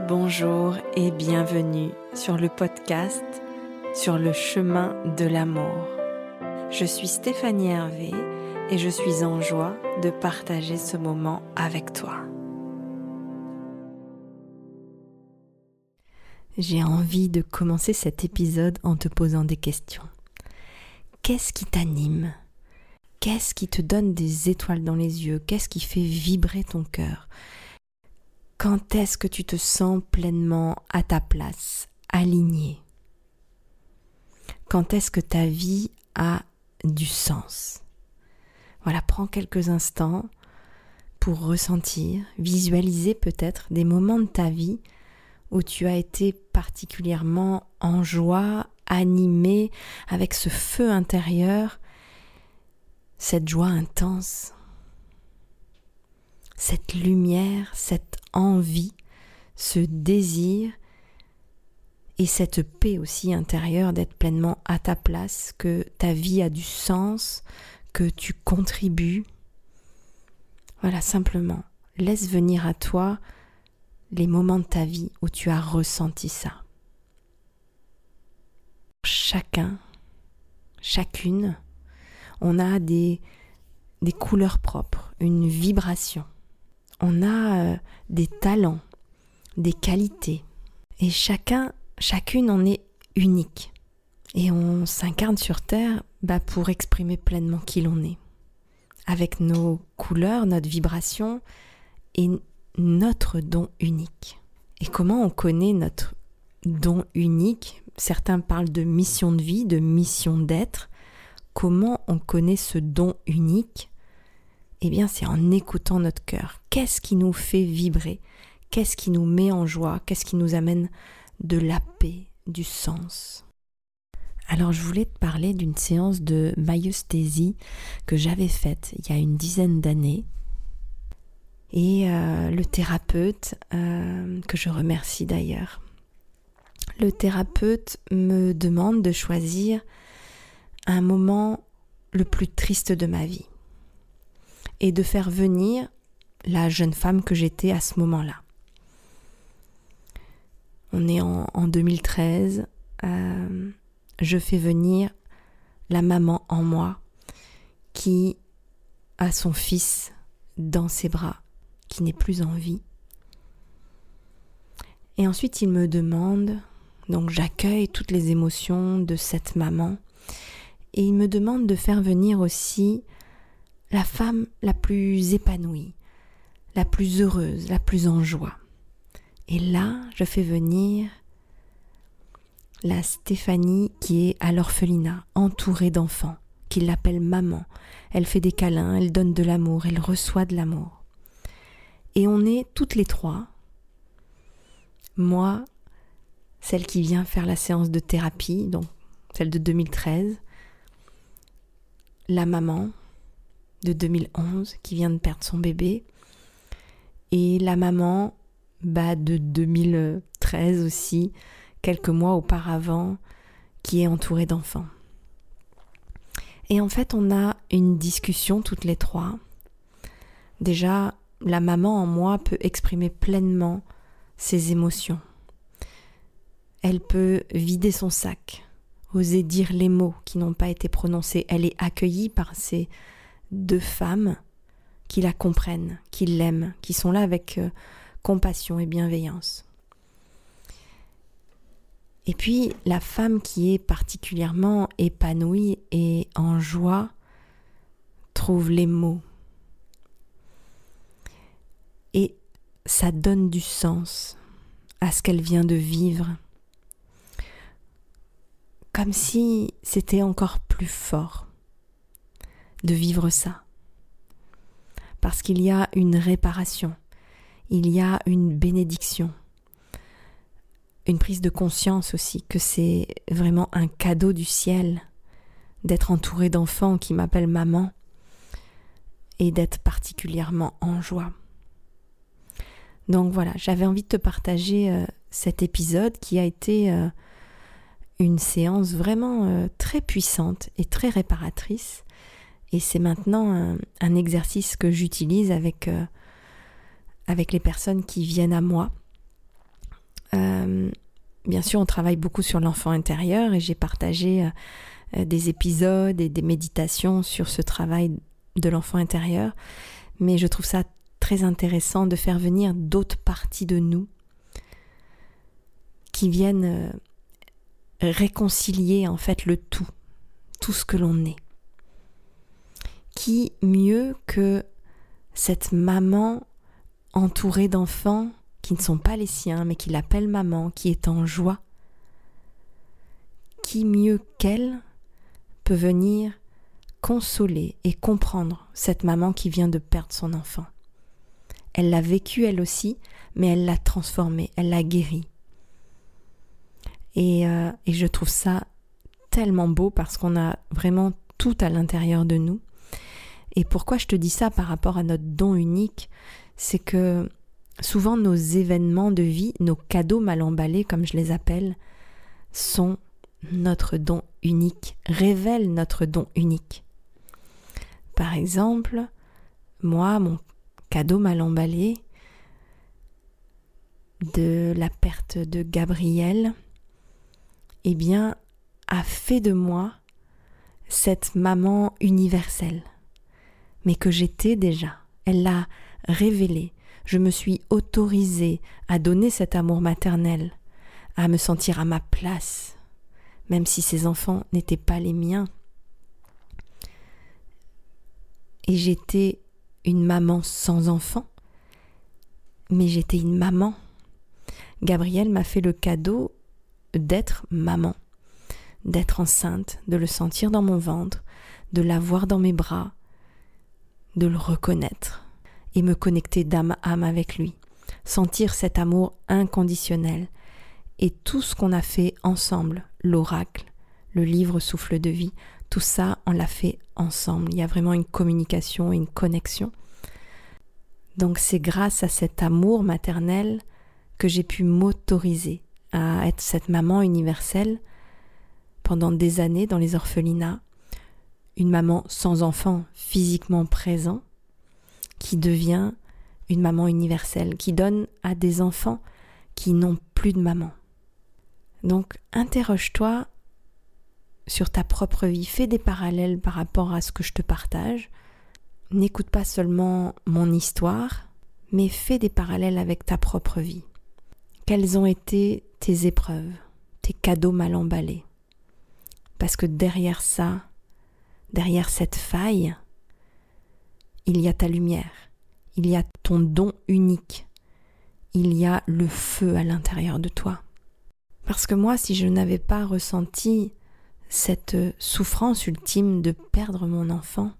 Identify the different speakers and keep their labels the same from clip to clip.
Speaker 1: bonjour et bienvenue sur le podcast Sur le chemin de l'amour. Je suis Stéphanie Hervé et je suis en joie de partager ce moment avec toi. J'ai envie de commencer cet épisode en te posant des questions. Qu'est-ce qui t'anime? Qu'est-ce qui te donne des étoiles dans les yeux? Qu'est-ce qui fait vibrer ton cœur? Quand est-ce que tu te sens pleinement à ta place, aligné? Quand est-ce que ta vie a du sens? Voilà, prends quelques instants pour ressentir, visualiser peut-être des moments de ta vie où tu as été particulièrement en joie, animé, avec ce feu intérieur, cette joie intense, cette lumière, cette envie, ce désir et cette paix aussi intérieure d'être pleinement à ta place, que ta vie a du sens, que tu contribues. Voilà, simplement, laisse venir à toi les moments de ta vie où tu as ressenti ça. Chacun, chacune, on a des, des couleurs propres, une vibration. On a euh, des talents, des qualités. Et chacun, chacune en est unique. Et on s'incarne sur Terre bah, pour exprimer pleinement qui l'on est. Avec nos couleurs, notre vibration et notre don unique. Et comment on connaît notre don unique? Certains parlent de mission de vie, de mission d'être. Comment on connaît ce don unique? Eh bien, c'est en écoutant notre cœur. Qu'est-ce qui nous fait vibrer? Qu'est-ce qui nous met en joie? Qu'est-ce qui nous amène de la paix, du sens? Alors je voulais te parler d'une séance de maïeusthésie que j'avais faite il y a une dizaine d'années. Et euh, le thérapeute, euh, que je remercie d'ailleurs, le thérapeute me demande de choisir un moment le plus triste de ma vie et de faire venir la jeune femme que j'étais à ce moment-là. On est en, 2013, euh, je fais venir la maman en moi qui a son fils dans ses bras qui n'est plus en vie. Et ensuite, il me demande, donc j'accueille toutes les émotions de cette maman, et il me demande de faire venir aussi la femme la plus épanouie, la plus heureuse, la plus en joie. Et là, je fais venir la Stéphanie qui est à l'orphelinat, entourée d'enfants, qui l'appelle maman. Elle fait des câlins, elle donne de l'amour, elle reçoit de l'amour. Et on est toutes les trois. Moi, celle qui vient faire la séance de thérapie, donc celle de 2013. La maman de 2011 qui vient de perdre son bébé. Et la maman bah, de 2013 aussi, quelques mois auparavant, qui est entourée d'enfants. Et en fait, on a une discussion toutes les trois. Déjà, la maman en moi peut exprimer pleinement ses émotions. Elle peut vider son sac, oser dire les mots qui n'ont pas été prononcés. Elle est accueillie par ces deux femmes qui la comprennent, qui l'aiment, qui sont là avec euh, compassion et bienveillance. Et puis la femme qui est particulièrement épanouie et en joie trouve les mots et ça donne du sens à ce qu'elle vient de vivre. Comme si c'était encore plus fort de vivre ça. Parce qu'il y a une réparation, il y a une bénédiction, une prise de conscience aussi que c'est vraiment un cadeau du ciel d'être entouré d'enfants qui m'appellent maman et d'être particulièrement en joie. Donc voilà, j'avais envie de te partager euh, cet épisode qui a été euh, une séance vraiment euh, très puissante et très réparatrice. Et c'est maintenant un, exercice que j'utilise avec, avec les personnes qui viennent à moi bien sûr, on travaille beaucoup sur l'enfant intérieur et j'ai partagé euh, des épisodes et des méditations sur ce travail de l'enfant intérieur, mais je trouve ça très intéressant de faire venir d'autres parties de nous qui viennent euh, réconcilier en fait le tout, tout ce que l'on est. Qui mieux que cette maman entourée d'enfants qui ne sont pas les siens, mais qui l'appellent maman, qui est en joie, qui mieux qu'elle peut venir consoler et comprendre cette maman qui vient de perdre son enfant? Elle l'a vécu elle aussi, mais elle l'a transformé, elle l'a guéri. Et, euh, et je trouve ça tellement beau parce qu'on a vraiment tout à l'intérieur de nous. Et pourquoi je te dis ça par rapport à notre don unique, c'est que souvent nos événements de vie, nos cadeaux mal emballés comme je les appelle, sont notre don unique, révèlent notre don unique. Par exemple, moi, mon cadeau mal emballé de la perte de Gabriel, eh bien, a fait de moi cette maman universelle, mais que j'étais déjà. Elle l'a révélé. Je me suis autorisée à donner cet amour maternel, à me sentir à ma place, même si ces enfants n'étaient pas les miens. Et j'étais une maman sans enfant, mais j'étais une maman. Gabriel m'a fait le cadeau d'être maman, d'être enceinte, de le sentir dans mon ventre, de l'avoir dans mes bras, de le reconnaître et me connecter d'âme à âme avec lui, sentir cet amour inconditionnel et tout ce qu'on a fait ensemble, l'oracle, le livre souffle de vie, tout ça, on l'a fait ensemble. Il y a vraiment une communication une connexion. Donc c'est grâce à cet amour maternel que j'ai pu m'autoriser à être cette maman universelle pendant des années dans les orphelinats, une maman sans enfant physiquement présent, qui devient une maman universelle, qui donne à des enfants qui n'ont plus de maman. Donc interroge-toi sur ta propre vie, fais des parallèles par rapport à ce que je te partage. N'écoute pas seulement mon histoire, mais fais des parallèles avec ta propre vie. Quelles ont été tes épreuves, tes cadeaux mal emballés? Parce que derrière ça, derrière cette faille, il y a ta lumière, il y a ton don unique, il y a le feu à l'intérieur de toi. Parce que moi, si je n'avais pas ressenti cette souffrance ultime de perdre mon enfant,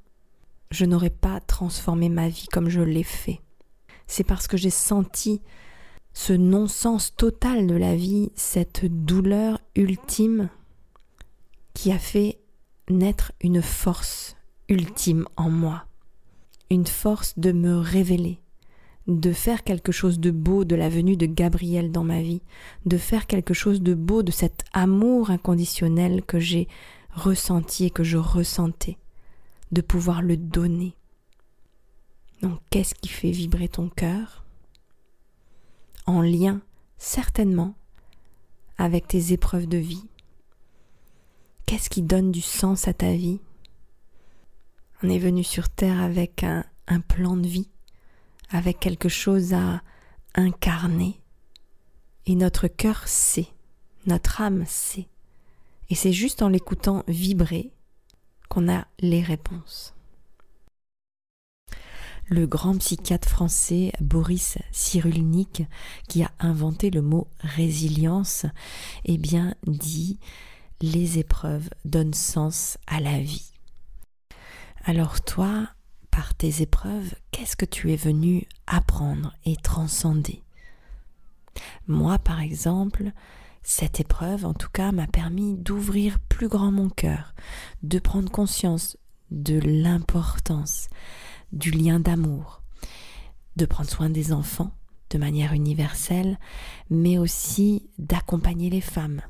Speaker 1: je n'aurais pas transformé ma vie comme je l'ai fait. C'est parce que j'ai senti ce non-sens total de la vie, cette douleur ultime qui a fait naître une force ultime en moi, une force de me révéler, de faire quelque chose de beau de la venue de Gabriel dans ma vie, de faire quelque chose de beau de cet amour inconditionnel que j'ai ressenti et que je ressentais, de pouvoir le donner. Donc qu'est-ce qui fait vibrer ton cœur? En lien certainement avec tes épreuves de vie. Qu'est-ce qui donne du sens à ta vie? On est venu sur Terre avec un, plan de vie avec quelque chose à incarner. Et notre cœur sait, notre âme sait. Et c'est juste en l'écoutant vibrer qu'on a les réponses. Le grand psychiatre français Boris Cyrulnik, qui a inventé le mot résilience, eh bien dit les épreuves donnent sens à la vie. Alors toi, par tes épreuves, qu'est-ce que tu es venu apprendre et transcender? Moi, par exemple, cette épreuve, en tout cas, m'a permis d'ouvrir plus grand mon cœur, de prendre conscience de l'importance du lien d'amour, de prendre soin des enfants de manière universelle, mais aussi d'accompagner les femmes,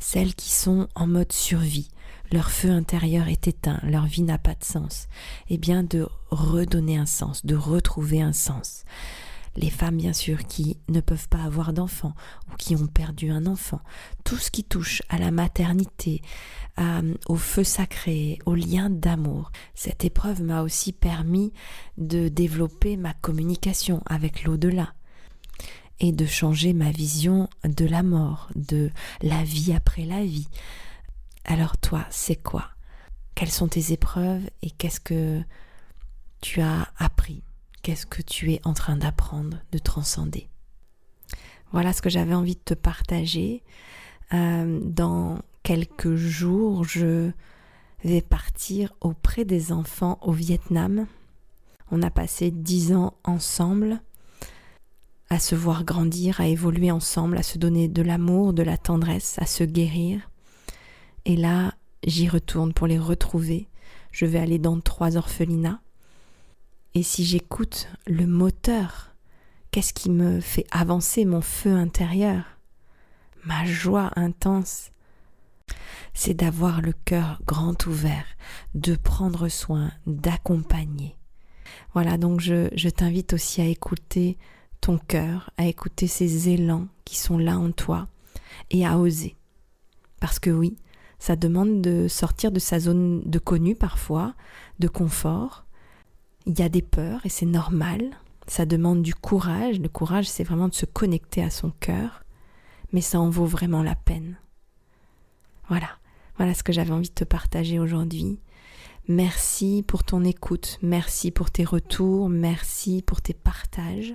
Speaker 1: celles qui sont en mode survie, leur feu intérieur est éteint, leur vie n'a pas de sens, eh bien de redonner un sens, de retrouver un sens. les femmes bien sûr qui ne peuvent pas avoir d'enfants ou qui ont perdu un enfant, tout ce qui touche à la maternité, au feu sacré, au lien d'amour. Cette épreuve m'a aussi permis de développer ma communication avec l'au-delà et de changer ma vision de la mort, de la vie après la vie. Alors toi, c'est quoi? Quelles sont tes épreuves et qu'est-ce que tu as appris? Qu'est-ce que tu es en train d'apprendre, de transcender? Voilà ce que j'avais envie de te partager. Euh, dans quelques jours, je vais partir auprès des enfants au Vietnam. On a passé dix ans ensemble à se voir grandir, à évoluer ensemble, à se donner de l'amour, de la tendresse, à se guérir. Et là, j'y retourne pour les retrouver. Je vais aller dans trois orphelinats. Et si j'écoute le moteur, qu'est-ce qui me fait avancer mon feu intérieur? Ma joie intense, c'est d'avoir le cœur grand ouvert, de prendre soin, d'accompagner. Voilà, donc je, je t'invite aussi à écouter ton cœur, à écouter ces élans qui sont là en toi et à oser. Parce que oui, ça demande de sortir de sa zone de connu parfois, de confort. Il y a des peurs et c'est normal. Ça demande du courage. Le courage, c'est vraiment de se connecter à son cœur. Mais ça en vaut vraiment la peine. Voilà. Voilà ce que j'avais envie de te partager aujourd'hui. Merci pour ton écoute, merci pour tes retours, merci pour tes partages